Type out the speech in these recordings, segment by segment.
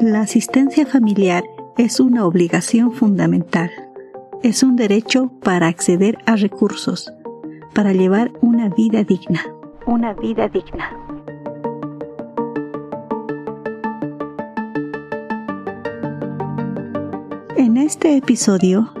La asistencia familiar es una obligación fundamental. Es un derecho para acceder a recursos, para llevar una vida digna. Una vida digna. En este episodio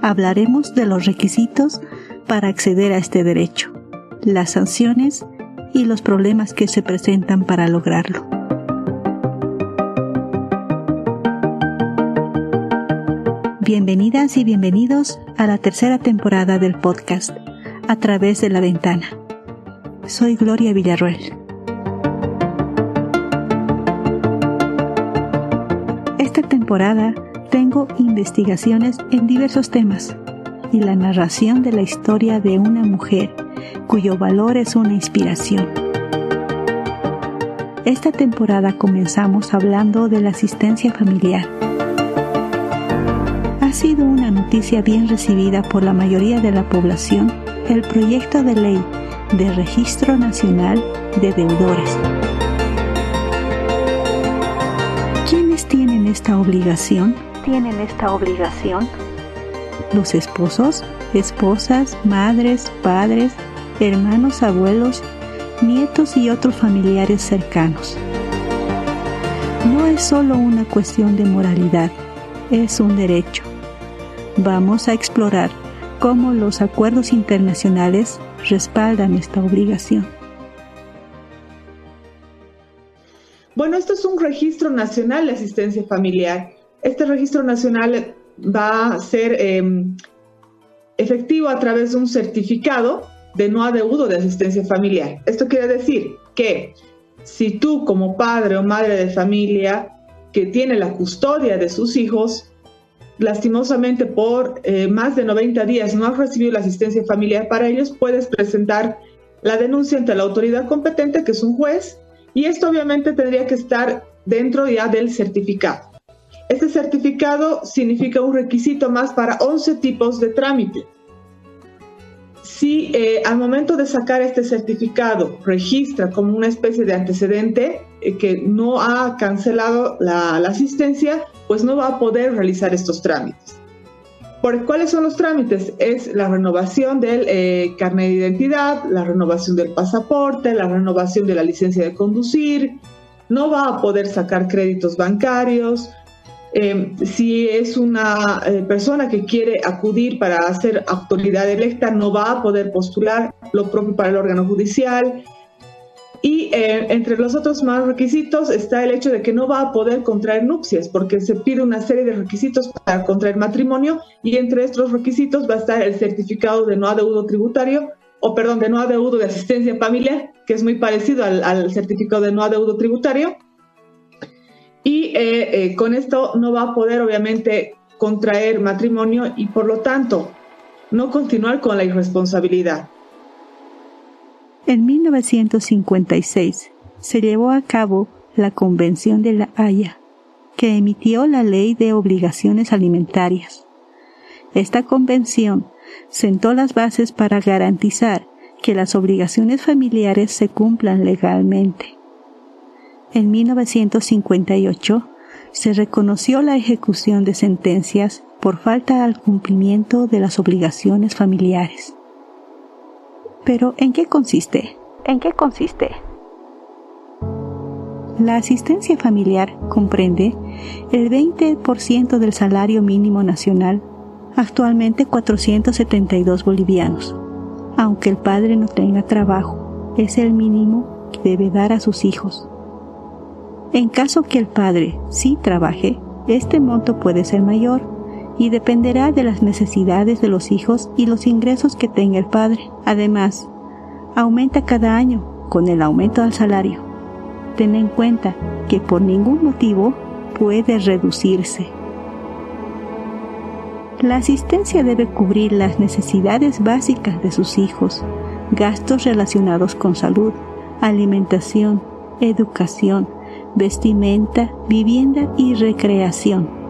hablaremos de los requisitos para acceder a este derecho, las sanciones y los problemas que se presentan para lograrlo. Bienvenidas y bienvenidos a la tercera temporada del podcast A través de la ventana. Soy Gloria Villarroel. Esta temporada tengo investigaciones en diversos temas y la narración de la historia de una mujer cuyo valor es una inspiración. Esta temporada comenzamos hablando de la asistencia familiar sido una noticia bien recibida por la mayoría de la población el proyecto de ley de Registro Nacional de Deudores. ¿Quiénes tienen esta obligación? Tienen esta obligación. Los esposos, esposas, madres, padres, hermanos, abuelos, nietos y otros familiares cercanos. No es solo una cuestión de moralidad, es un derecho vamos a explorar cómo los acuerdos internacionales respaldan esta obligación. Bueno, esto es un registro nacional de asistencia familiar. Este registro nacional va a ser em, efectivo a través de un certificado de no adeudo de asistencia familiar. Esto quiere decir que si tú como padre o madre de familia que tiene la custodia de sus hijos lastimosamente por eh, más de 90 días no has recibido la asistencia familiar para ellos, puedes presentar la denuncia ante la autoridad competente, que es un juez, y esto obviamente tendría que estar dentro ya del certificado. Este certificado significa un requisito más para 11 tipos de trámite. Si eh, al momento de sacar este certificado registra como una especie de antecedente eh, que no ha cancelado la asistencia, pues no va a poder realizar estos trámites. ¿Por cuáles son los trámites? Es la renovación del eh, carnet de identidad, la renovación del pasaporte, la renovación de la licencia de conducir. No va a poder sacar créditos bancarios. Eh, si es una eh, persona que quiere acudir para ser autoridad electa, no va a poder postular lo propio para el órgano judicial. Y eh, entre los otros más requisitos está el hecho de que no va a poder contraer nupcias, porque se pide una serie de requisitos para contraer matrimonio y entre estos requisitos va a estar el certificado de no adeudo tributario, o perdón, de no adeudo de asistencia familiar, que es muy parecido al, certificado de no adeudo tributario. Y eh, eh, con esto no va a poder, obviamente, contraer matrimonio y por lo tanto no continuar con la irresponsabilidad. En 1956 se llevó a cabo la Convención de la Haya, que emitió la Ley de Obligaciones Alimentarias. Esta convención sentó las bases para garantizar que las obligaciones familiares se cumplan legalmente. En 1958 se reconoció la ejecución de sentencias por falta al cumplimiento de las obligaciones familiares. Pero ¿en qué consiste? ¿En qué consiste? La asistencia familiar comprende el 20% del salario mínimo nacional, actualmente 472 bolivianos. Aunque el padre no tenga trabajo, es el mínimo que debe dar a sus hijos. En caso que el padre sí trabaje, este monto puede ser mayor y dependerá de las necesidades de los hijos y los ingresos que tenga el padre. Además, aumenta cada año con el aumento del salario. Ten en cuenta que por ningún motivo puede reducirse. La asistencia debe cubrir las necesidades básicas de sus hijos, gastos relacionados con salud, alimentación, educación, vestimenta, vivienda y recreación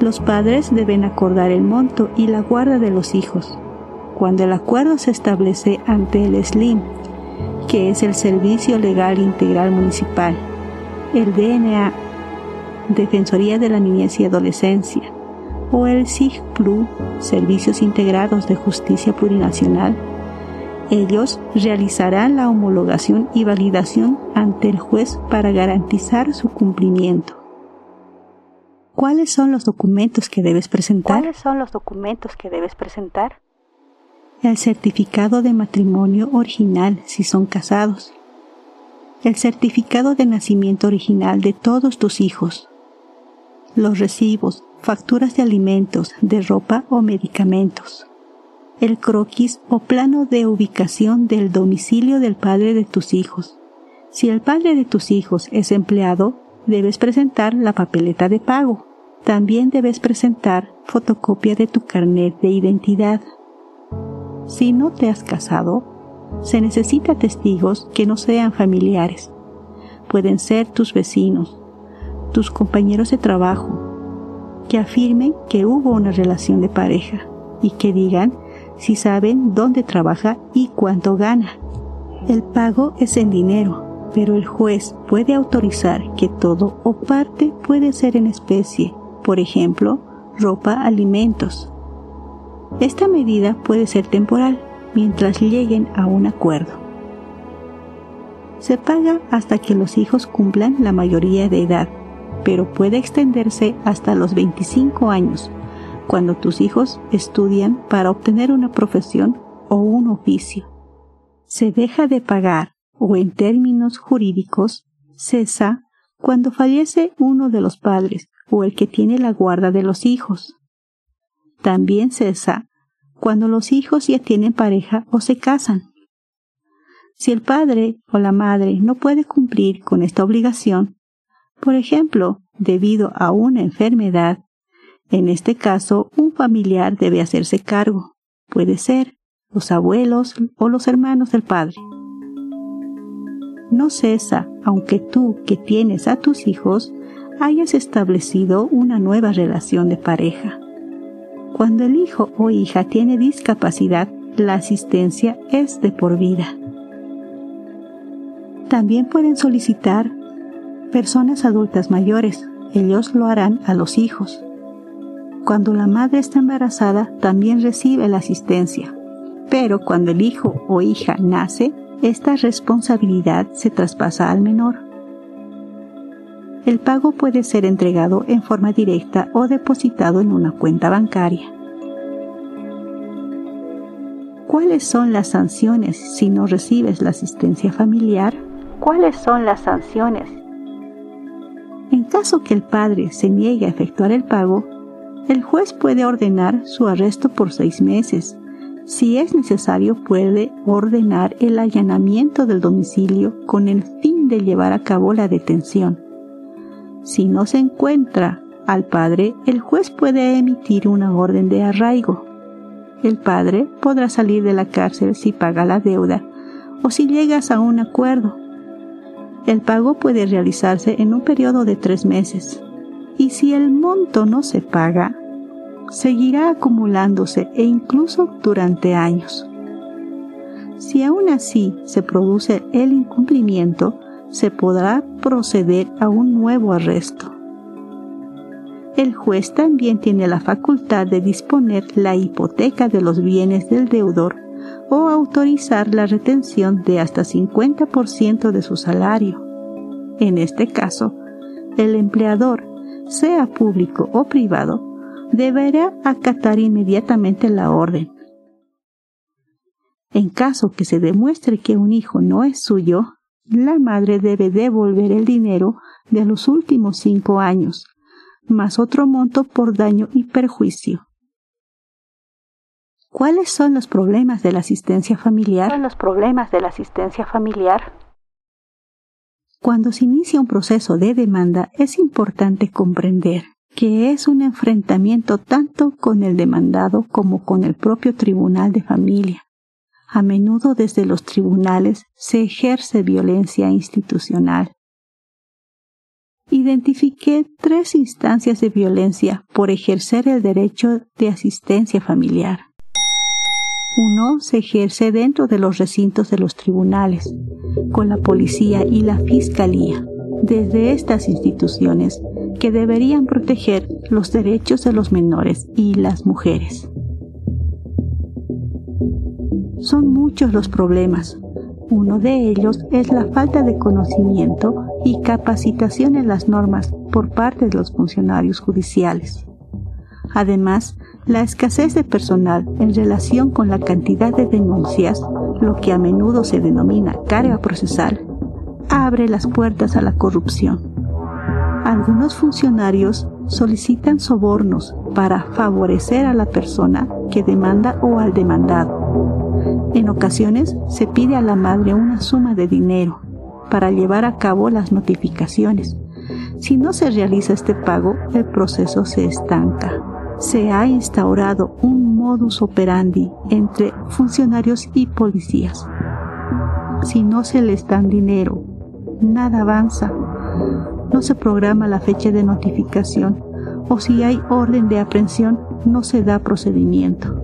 los padres deben acordar el monto y la guarda de los hijos. Cuando el acuerdo se establece ante el SLIM, que es el Servicio Legal Integral Municipal, el DNA Defensoría de la Niñez y Adolescencia, o el SIGPLU, Servicios Integrados de Justicia Plurinacional, ellos realizarán la homologación y validación ante el juez para garantizar su cumplimiento. ¿Cuáles son los documentos que debes presentar? ¿Cuáles son los documentos que debes presentar? El certificado de matrimonio original si son casados. El certificado de nacimiento original de todos tus hijos. Los recibos, facturas de alimentos, de ropa o medicamentos. El croquis o plano de ubicación del domicilio del padre de tus hijos. Si el padre de tus hijos es empleado, debes presentar la papeleta de pago. También debes presentar fotocopia de tu carnet de identidad. Si no te has casado, se necesita testigos que no sean familiares. Pueden ser tus vecinos, tus compañeros de trabajo, que afirmen que hubo una relación de pareja y que digan si saben dónde trabaja y cuánto gana. El pago es en dinero, pero el juez puede autorizar que todo o parte puede ser en especie, por ejemplo, ropa, alimentos. Esta medida puede ser temporal mientras lleguen a un acuerdo. Se paga hasta que los hijos cumplan la mayoría de edad, pero puede extenderse hasta los 25 años, cuando tus hijos estudian para obtener una profesión o un oficio. Se deja de pagar o en términos jurídicos, cesa cuando fallece uno de los padres o el que tiene la guarda de los hijos. También cesa cuando los hijos ya tienen pareja o se casan. Si el padre o la madre no puede cumplir con esta obligación, por ejemplo, debido a una enfermedad, en este caso un familiar debe hacerse cargo. Puede ser los abuelos o los hermanos del padre no cesa aunque tú que tienes a tus hijos hayas establecido una nueva relación de pareja. Cuando el hijo o hija tiene discapacidad, la asistencia es de por vida. También pueden solicitar personas adultas mayores, ellos lo harán a los hijos. Cuando la madre está embarazada, también recibe la asistencia, pero cuando el hijo o hija nace, esta responsabilidad se traspasa al menor. El pago puede ser entregado en forma directa o depositado en una cuenta bancaria. ¿Cuáles son las sanciones si no recibes la asistencia familiar? ¿Cuáles son las sanciones? En caso que el padre se niegue a efectuar el pago, el juez puede ordenar su arresto por seis meses si es necesario, puede ordenar el allanamiento del domicilio con el fin de llevar a cabo la detención. Si no se encuentra al padre, el juez puede emitir una orden de arraigo. El padre podrá salir de la cárcel si paga la deuda o si llegas a un acuerdo. El pago puede realizarse en un periodo de tres meses. Y si el monto no se paga, seguirá acumulándose e incluso durante años. Si aún así se produce el incumplimiento, se podrá proceder a un nuevo arresto. El juez también tiene la facultad de disponer la hipoteca de los bienes del deudor o autorizar la retención de hasta 50% de su salario. En este caso, el empleador, sea público o privado, deberá acatar inmediatamente la orden. En caso que se demuestre que un hijo no es suyo, la madre debe devolver el dinero de los últimos cinco años, más otro monto por daño y perjuicio. ¿Cuáles son los problemas de la asistencia familiar? Son los problemas de la asistencia familiar. Cuando se inicia un proceso de demanda es importante comprender que es un enfrentamiento tanto con el demandado como con el propio tribunal de familia. A menudo desde los tribunales se ejerce violencia institucional. Identifiqué tres instancias de violencia por ejercer el derecho de asistencia familiar. Uno se ejerce dentro de los recintos de los tribunales, con la policía y la fiscalía. Desde estas instituciones que deberían proteger los derechos de los menores y las mujeres. Son muchos los problemas. Uno de ellos es la falta de conocimiento y capacitación en las normas por parte de los funcionarios judiciales. Además, la escasez de personal en relación con la cantidad de denuncias, lo que a menudo se denomina carga procesal, abre las puertas a la corrupción. Algunos funcionarios solicitan sobornos para favorecer a la persona que demanda o al demandado. En ocasiones se pide a la madre una suma de dinero para llevar a cabo las notificaciones. Si no se realiza este pago, el proceso se estanca. Se ha instaurado un modus operandi entre funcionarios y policías. Si no se les dan dinero, nada avanza. No se programa la fecha de notificación o si hay orden de aprehensión no se da procedimiento.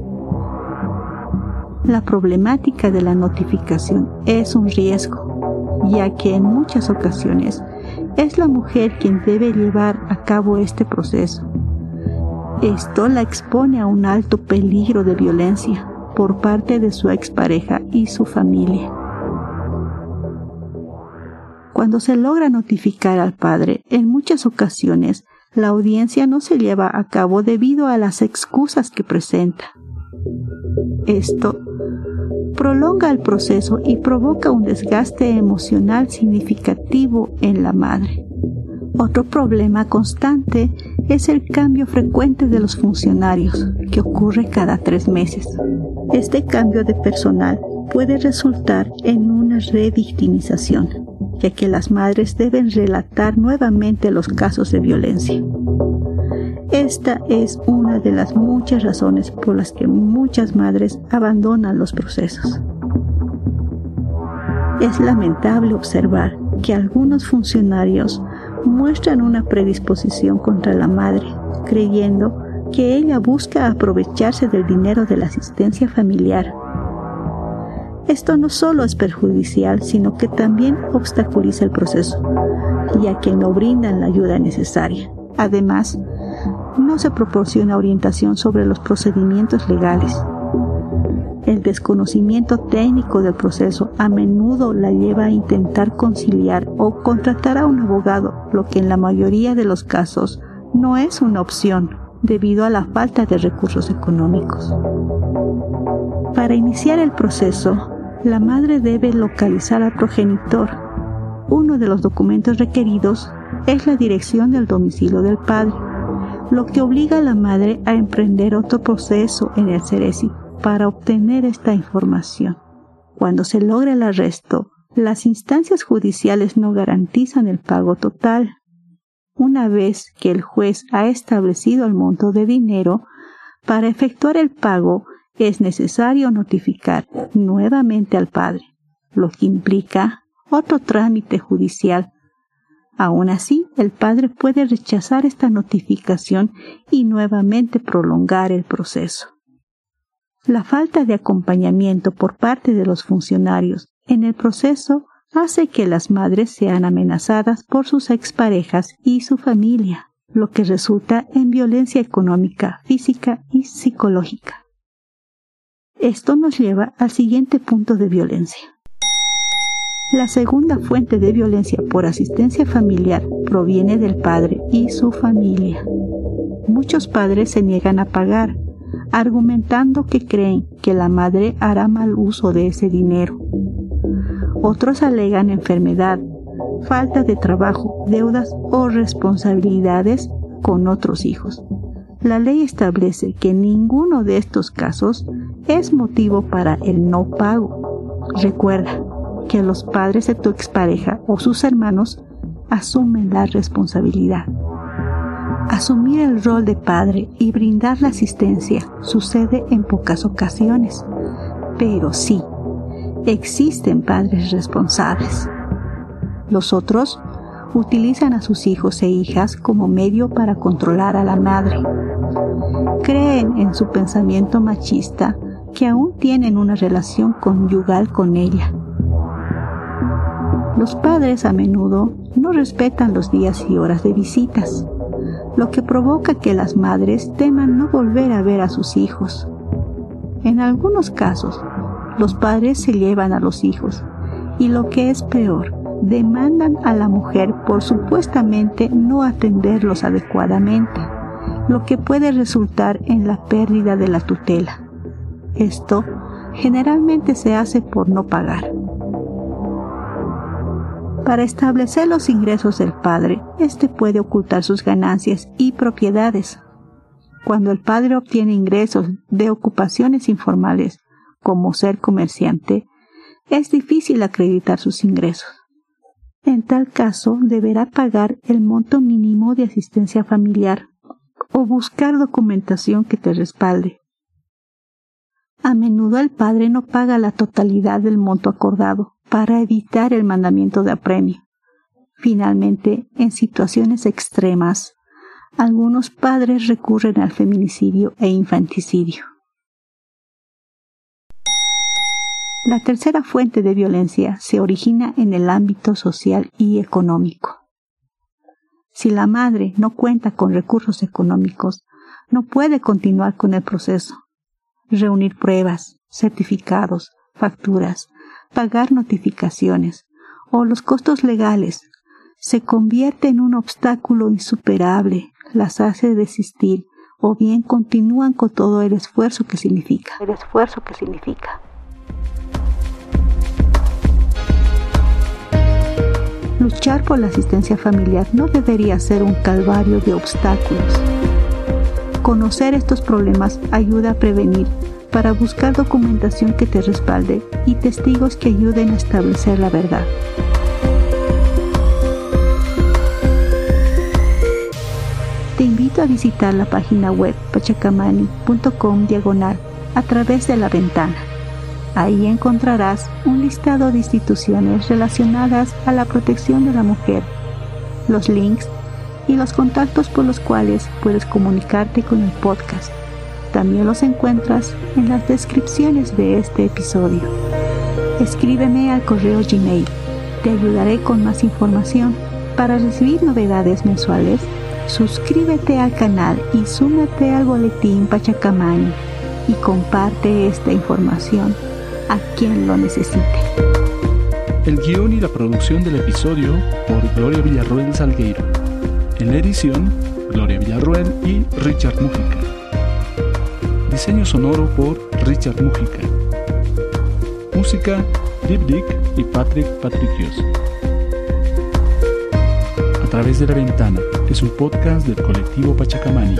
La problemática de la notificación es un riesgo, ya que en muchas ocasiones es la mujer quien debe llevar a cabo este proceso. Esto la expone a un alto peligro de violencia por parte de su expareja y su familia. Cuando se logra notificar al padre, en muchas ocasiones la audiencia no se lleva a cabo debido a las excusas que presenta. Esto prolonga el proceso y provoca un desgaste emocional significativo en la madre. Otro problema constante es el cambio frecuente de los funcionarios, que ocurre cada tres meses. Este cambio de personal puede resultar en una revictimización, ya que las madres deben relatar nuevamente los casos de violencia. Esta es una de las muchas razones por las que muchas madres abandonan los procesos. Es lamentable observar que algunos funcionarios muestran una predisposición contra la madre, creyendo que ella busca aprovecharse del dinero de la asistencia familiar esto no solo es perjudicial, sino que también obstaculiza el proceso, ya que no brindan la ayuda necesaria. Además, no se proporciona orientación sobre los procedimientos legales. El desconocimiento técnico del proceso a menudo la lleva a intentar conciliar o contratar a un abogado, lo que en la mayoría de los casos no es una opción debido a la falta de recursos económicos. Para iniciar el proceso, la madre debe localizar al progenitor. Uno de los documentos requeridos es la dirección del domicilio del padre, lo que obliga a la madre a emprender otro proceso en el Ceresi para obtener esta información. Cuando se logra el arresto, las instancias judiciales no garantizan el pago total. Una vez que el juez ha establecido el monto de dinero, para efectuar el pago es necesario notificar nuevamente al padre, lo que implica otro trámite judicial. Aún así, el padre puede rechazar esta notificación y nuevamente prolongar el proceso. La falta de acompañamiento por parte de los funcionarios en el proceso hace que las madres sean amenazadas por sus exparejas y su familia, lo que resulta en violencia económica, física y psicológica. Esto nos lleva al siguiente punto de violencia. La segunda fuente de violencia por asistencia familiar proviene del padre y su familia. Muchos padres se niegan a pagar, argumentando que creen que la madre hará mal uso de ese dinero. Otros alegan enfermedad, falta de trabajo, deudas o responsabilidades con otros hijos. La ley establece que ninguno de estos casos es motivo para el no pago. Recuerda que los padres de tu expareja o sus hermanos asumen la responsabilidad. Asumir el rol de padre y brindar la asistencia sucede en pocas ocasiones, pero sí, existen padres responsables. Los otros utilizan a sus hijos e hijas como medio para controlar a la madre. Creen en su pensamiento machista que aún tienen una relación conyugal con ella. Los padres a menudo no respetan los días y horas de visitas. Lo que provoca que las madres teman no volver a ver a sus hijos. En algunos casos, los padres se llevan a los hijos y lo que es peor, demandan a la mujer por supuestamente no atenderlos adecuadamente, lo que puede resultar en la pérdida de la tutela. Esto generalmente se hace por no pagar. Para establecer los ingresos del padre, éste puede ocultar sus ganancias y propiedades. Cuando el padre obtiene ingresos de ocupaciones informales, como ser comerciante, es difícil acreditar sus ingresos. En tal caso, deberá pagar el monto mínimo de asistencia familiar o buscar documentación que te respalde. A menudo el padre no paga la totalidad del monto acordado para evitar el mandamiento de apremio. Finalmente, en situaciones extremas, algunos padres recurren al feminicidio e infanticidio. La tercera fuente de violencia se origina en el ámbito social y económico. Si la madre no cuenta con recursos económicos, no puede continuar con el proceso reunir pruebas, certificados, facturas, pagar notificaciones o los costos legales se convierte en un obstáculo insuperable, las hace desistir o bien continúan con todo el esfuerzo que significa. El esfuerzo que significa. Luchar por la asistencia familiar no debería ser un calvario de obstáculos Conocer estos problemas ayuda a prevenir para buscar documentación que te respalde y testigos que ayuden a establecer la verdad. Te invito a visitar la página web pachacamani.com diagonal a través de la ventana. Ahí encontrarás un listado de instituciones relacionadas a la protección de la mujer, los links y los contactos por los cuales puedes comunicarte con el podcast. También los encuentras en las descripciones de este episodio. Escríbeme al correo Gmail. Te ayudaré con más información. Para recibir novedades mensuales, suscríbete al canal y súmate al boletín Pachacamani y comparte esta información a quien lo necesite. El guion y la producción del episodio por Gloria Villarroel Salgueiro. En la edición, Gloria Villarruel y Richard Mujica. Diseño sonoro por Richard Mujica. Música, Deep Dick y Patrick Patricios. A través de la ventana es un podcast del colectivo Pachacamani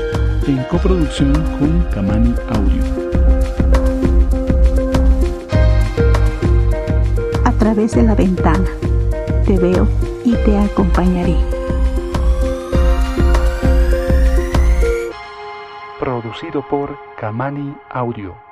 en coproducción con Camani Audio. A través de la ventana te veo y te acompañaré. Producido por Kamani Audio.